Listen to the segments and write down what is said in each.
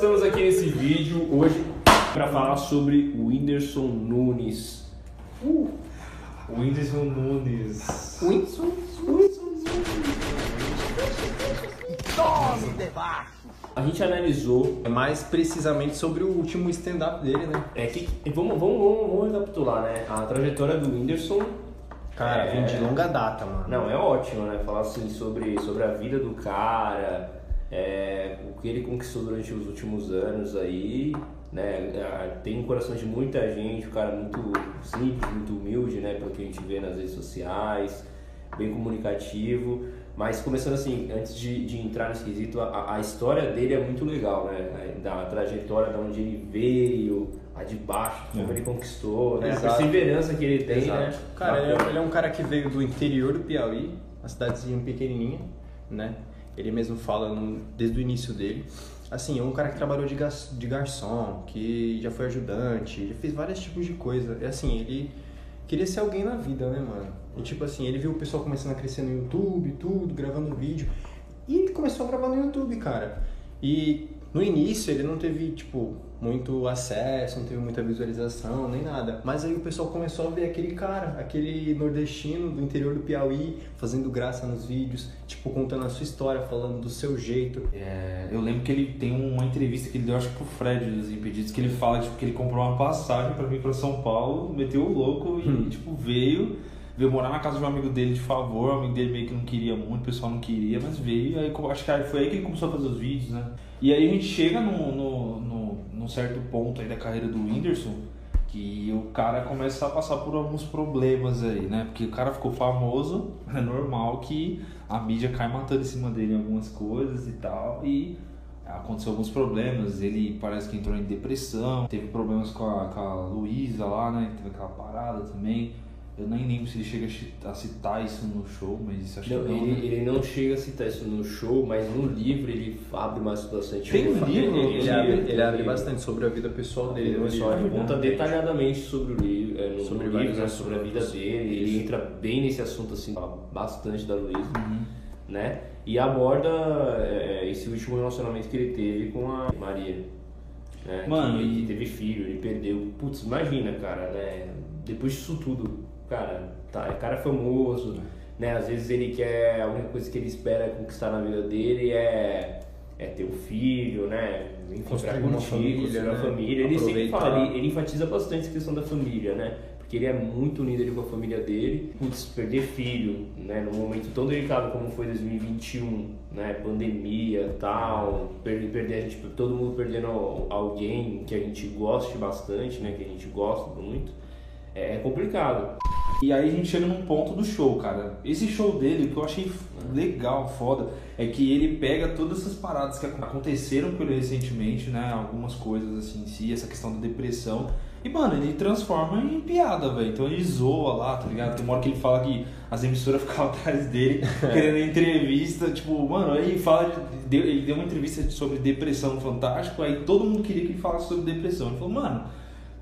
estamos aqui nesse vídeo hoje para falar sobre o Whindersson Nunes. Uh. O Whindersson Nunes. Whindersson Tome debaixo! A gente analisou. É mais precisamente sobre o último stand-up dele, né? É que, vamos, vamos, vamos, vamos recapitular, né? A trajetória do Whindersson. Cara, é... vem de longa data, mano. Não, é ótimo, né? Falar assim sobre, sobre a vida do cara, é, o que ele conquistou durante os últimos anos aí, né? Tem um coração de muita gente, o cara muito simples, muito humilde, né? Pelo que a gente vê nas redes sociais, bem comunicativo. Mas começando assim, antes de, de entrar nesse quesito, a, a, história dele é muito legal, né? Da trajetória, de onde ele veio, a de baixo, como é. ele conquistou, né? a perseverança que ele tem, Exato. né? Cara, ele é, ele é um cara que veio do interior do Piauí, uma cidadezinha pequenininha, né? Ele mesmo fala no, desde o início dele. Assim, é um cara que trabalhou de, de garçom, que já foi ajudante, já fez vários tipos de coisa. É assim, ele queria ser alguém na vida, né, mano? E tipo assim, ele viu o pessoal começando a crescer no YouTube, tudo, gravando vídeo. E ele começou a gravar no YouTube, cara. E no início ele não teve, tipo, muito acesso, não teve muita visualização, nem nada. Mas aí o pessoal começou a ver aquele cara, aquele nordestino do interior do Piauí, fazendo graça nos vídeos, tipo, contando a sua história, falando do seu jeito. É, eu lembro que ele tem uma entrevista que ele deu, acho que pro Fred dos Impedidos, que ele fala, tipo, que ele comprou uma passagem para vir para São Paulo, meteu o louco e, hum. tipo, veio veio morar na casa de um amigo dele de favor, o amigo dele meio que não queria muito, o pessoal não queria, mas veio, aí acho que foi aí que ele começou a fazer os vídeos, né? E aí a gente chega no, no, no, num certo ponto aí da carreira do Whindersson, que o cara começa a passar por alguns problemas aí, né? Porque o cara ficou famoso, é normal que a mídia cai matando em cima dele algumas coisas e tal, e aconteceu alguns problemas, ele parece que entrou em depressão, teve problemas com a, com a Luísa lá, né? Teve aquela parada também. Eu nem lembro se ele chega a citar isso no show, mas acho não, que não. Ele, né? ele não chega a citar isso no show, mas no livro ele abre mais bastante. Tem um livro? Ele, ele, abre, ele abre bastante sobre a vida pessoal dele. Ele, pessoal, ele conta detalhadamente sobre o livro, é, no, sobre, no livro, né, sobre a vida dele. Ele entra bem nesse assunto, assim, bastante da Luísa, uhum. né? E aborda é, esse último relacionamento que ele teve com a Maria. Né? Mano, que, e... que teve filho, ele perdeu. Putz, imagina, cara, né? Depois disso tudo cara, tá, é cara famoso, né? Às vezes ele quer, a única coisa que ele espera conquistar na vida dele é, é ter um filho, né? Construir uma família, né? família. Ele sempre fala, ele, ele enfatiza bastante essa questão da família, né? Porque ele é muito unido ali com a família dele. Putz, perder filho, né? Num momento tão delicado como foi 2021, né? Pandemia tal, perder, perder gente, todo mundo perdendo alguém que a gente goste bastante, né? Que a gente gosta muito. É, é complicado. E aí a gente chega num ponto do show, cara. Esse show dele, o que eu achei legal, foda, é que ele pega todas essas paradas que aconteceram com ele recentemente, né? Algumas coisas assim em si, essa questão da depressão. E, mano, ele transforma em piada, velho. Então ele zoa lá, tá ligado? Tem uma hora que ele fala que as emissoras ficavam atrás dele, querendo entrevista. Tipo, mano, aí ele fala. Ele deu uma entrevista sobre depressão Fantástico, aí todo mundo queria que ele falasse sobre depressão. Ele falou, mano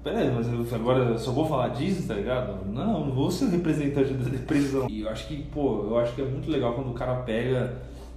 peraí, mas eu, agora eu só vou falar disso, tá ligado? Não, não vou ser representante da depressão. E eu acho que, pô, eu acho que é muito legal quando o cara pega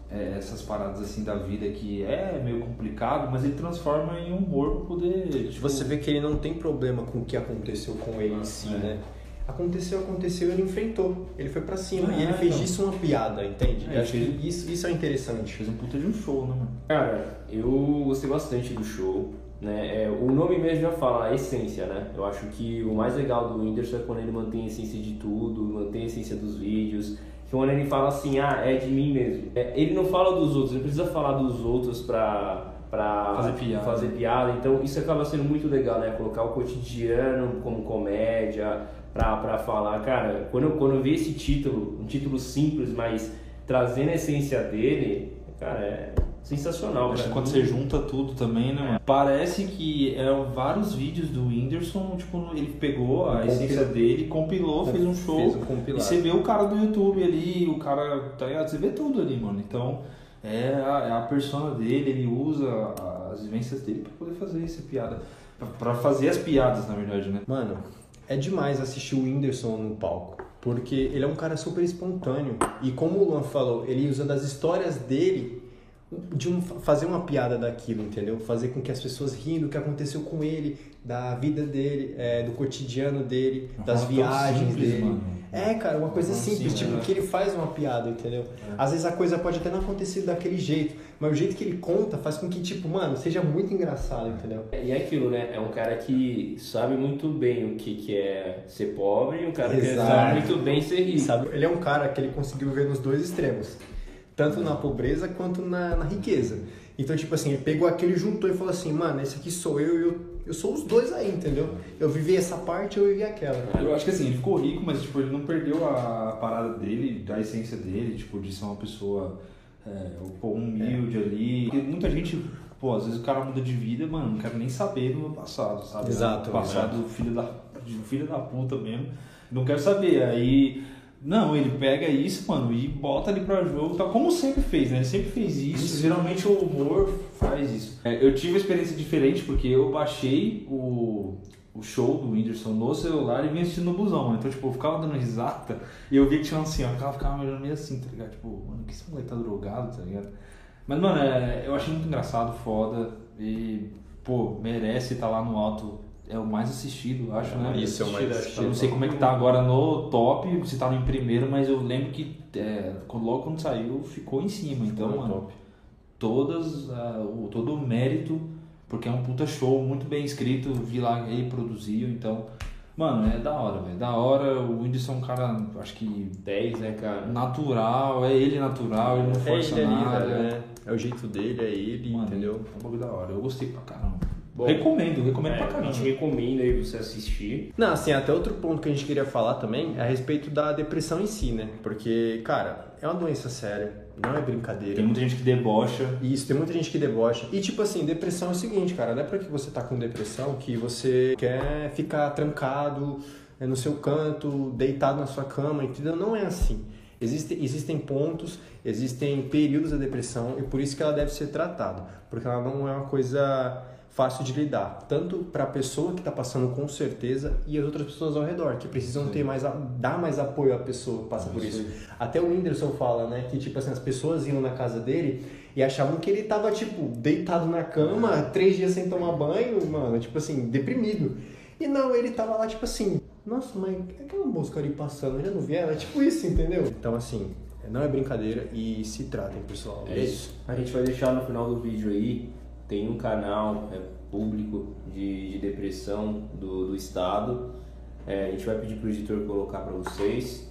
é, essas paradas assim da vida que é meio complicado, mas ele transforma em humor pra poder. Tipo... Você vê que ele não tem problema com o que aconteceu com ele em si, é. né? Aconteceu, aconteceu, ele enfrentou. Ele foi pra cima. e ele fez então. disso uma piada, entende? É, acho que isso, isso é interessante. Fez um puta de um show, né, mano? Cara, eu gostei bastante do show. Né? É, o nome mesmo já fala, a essência, né? Eu acho que o mais legal do Whindersson é quando ele mantém a essência de tudo, mantém a essência dos vídeos, que quando ele fala assim, ah, é de mim mesmo. É, ele não fala dos outros, ele precisa falar dos outros pra, pra fazer, piada. fazer piada. Então isso acaba sendo muito legal, né? Colocar o cotidiano como comédia, pra, pra falar, cara, quando eu, quando eu vi esse título, um título simples, mas trazendo a essência dele, cara, é sensacional. Acho que quando você junta tudo também, né? Parece que é vários vídeos do Whindersson, tipo, ele pegou a essência dele, compilou, fez um show. Fez um e você vê o cara do YouTube ali, o cara, tá ligado? Você vê tudo ali, mano. Então, é a, é a persona dele, ele usa as vivências dele para poder fazer essa piada. para fazer as piadas, na verdade, né? Mano, é demais assistir o Whindersson no palco. Porque ele é um cara super espontâneo. E como o Luan falou, ele usa das histórias dele de um, fazer uma piada daquilo, entendeu? Fazer com que as pessoas riem do que aconteceu com ele, da vida dele, é, do cotidiano dele, Uma das viagens simples, dele. mano. É, cara, uma coisa Uma simples, tipo, né? que ele faz uma piada, entendeu? Às vezes a coisa pode até não acontecer daquele jeito, mas o jeito que ele conta faz com que, tipo, mano, seja muito engraçado, entendeu? E é aquilo, né? É um cara que sabe muito bem o que, que é ser pobre e um cara que Exato. sabe muito bem ser rico. Sabe? Ele é um cara que ele conseguiu ver nos dois extremos, tanto na pobreza quanto na, na riqueza. Então, tipo assim, ele pegou aquele, juntou e falou assim, mano, esse aqui sou eu e eu, eu sou os dois aí, entendeu? Eu vivi essa parte, eu vivi aquela. Eu acho que assim, ele ficou rico, mas tipo, ele não perdeu a parada dele, da essência dele, tipo, de ser uma pessoa é, humilde ali. Porque muita gente, pô, às vezes o cara muda de vida, mano, não quero nem saber do meu passado, sabe? Exato, Do passado filho da, filho da puta mesmo. Não quero saber. Aí. Não, ele pega isso, mano, e bota ali pra jogo, tá como sempre fez, né? Ele sempre fez isso. Geralmente o humor faz isso. É, eu tive uma experiência diferente porque eu baixei o, o show do Whindersson no celular e vim assistindo no busão. Então, tipo, eu ficava dando risada e eu via que tinha um assim, ó, cara ficava meio assim, tá ligado? Tipo, mano, que esse moleque tá drogado, tá ligado? Mas, mano, é, eu achei muito engraçado, foda e, pô, merece estar lá no alto. É o mais assistido, eu acho, né? Isso, é o mais Assistido. Eu não sei como é que tá agora no top, se tá no em primeiro, mas eu lembro que é, quando- logo quando saiu ficou em cima. Então, no mano, top. todas, ah, o, todo o mérito, porque é um puta show, muito bem escrito, vi lá ele produziu, então, mano, é da hora, velho. Da hora, o Whindersson é um cara, acho que 10, né, cara? natural, é ele natural, ele não força ele ali, nada. velho, né? É o jeito dele, é ele, Mano, entendeu? É um bagulho da hora, eu gostei pra caramba. Bom, recomendo, recomendo É, pra a caramba. gente recomenda aí você assistir. Não, assim, até outro ponto que a gente queria falar também é a respeito da depressão em si, né? Porque, cara, é uma doença séria, não é brincadeira. Tem muita gente que debocha. Isso, tem muita gente que debocha. E tipo assim, depressão é o seguinte, cara, não é porque você tá com depressão que você quer ficar trancado é, no seu canto, deitado na sua cama, entendeu? Não é assim. Existe, existem pontos, existem períodos da depressão e por isso que ela deve ser tratada, porque ela não é uma coisa fácil de lidar, tanto para a pessoa que está passando com certeza e as outras pessoas ao redor, que precisam ter mais, a- dar mais apoio à pessoa que passa por isso. Até o Whindersson fala, né, que tipo assim, as pessoas iam na casa dele e achavam que ele tava, tipo, deitado na cama, três dias sem tomar banho, mano, tipo assim, deprimido. E não, ele tava lá, tipo assim, nossa, mas aquela música ali passando, eu já não vi ela? É tipo isso, entendeu? Então, assim, não é brincadeira e se tratem, pessoal. É isso. A gente vai deixar no final do vídeo aí. Tem um canal é, público de, de depressão do, do estado. É, a gente vai pedir pro editor colocar para vocês.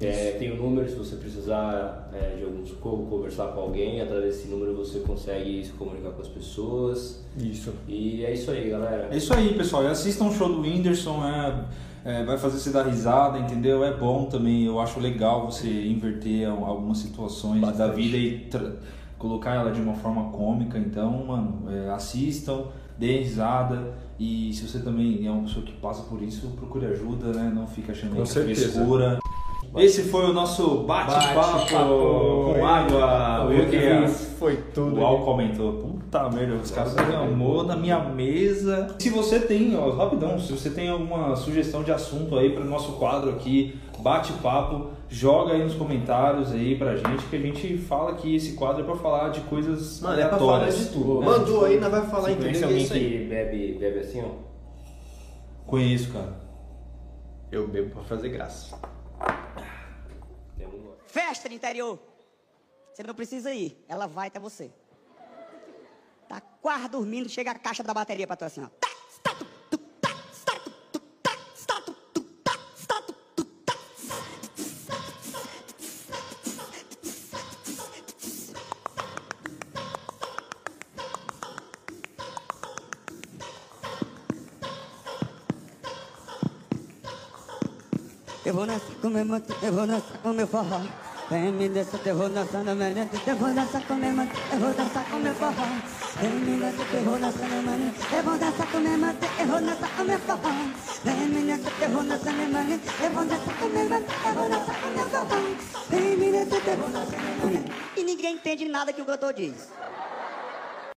É, tem o número, se você precisar é, de algum socorro, conversar com alguém, através desse número você consegue se comunicar com as pessoas. Isso. E é isso aí, galera. É isso aí, pessoal. E assistam o show do Whindersson, é, é, vai fazer você dar risada, entendeu? É bom também, eu acho legal você inverter al- algumas situações da Bastante. vida e colocar ela de uma forma cômica. Então, mano, é, assistam, deem risada. E se você também é uma pessoa que passa por isso, procure ajuda, né? Não fica achando Com que é frescura. Esse foi o nosso bate-papo Bate-papo. com água. Que Porque foi tudo. o Al comentou, puta merda, os caras derramou na minha mesa. Se você tem, ó, rapidão, se você tem alguma sugestão de assunto aí para nosso quadro aqui, bate-papo, joga aí nos comentários aí pra gente, que a gente fala que esse quadro é pra falar de coisas Mano, é pra falar aleatórias. de tudo. né? Mandou aí, nós vai falar, entendeu? conhece É alguém isso aí. que bebe, bebe assim, ó? Conheço, cara. Eu bebo pra fazer graça. Festa no interior. Você não precisa ir. Ela vai até você. Tá quase dormindo, chega a caixa da bateria pra tu assim, ó. Tá, Eu vou dançar com meu manto, eu vou dançar com meu forró. Vem me dança, eu vou dançar meu manto, eu vou dançar com meu manto, eu vou dançar com meu forró. Vem me dança, eu vou dançar meu manto, eu vou dançar com meu manto, eu vou dançar com meu forró. Vem me dança, eu vou dançar meu manto, eu vou dançar com meu manto, eu vou dançar com meu forró. Vem me dança, eu vou dançar meu manto. E ninguém entende nada que o cantor diz.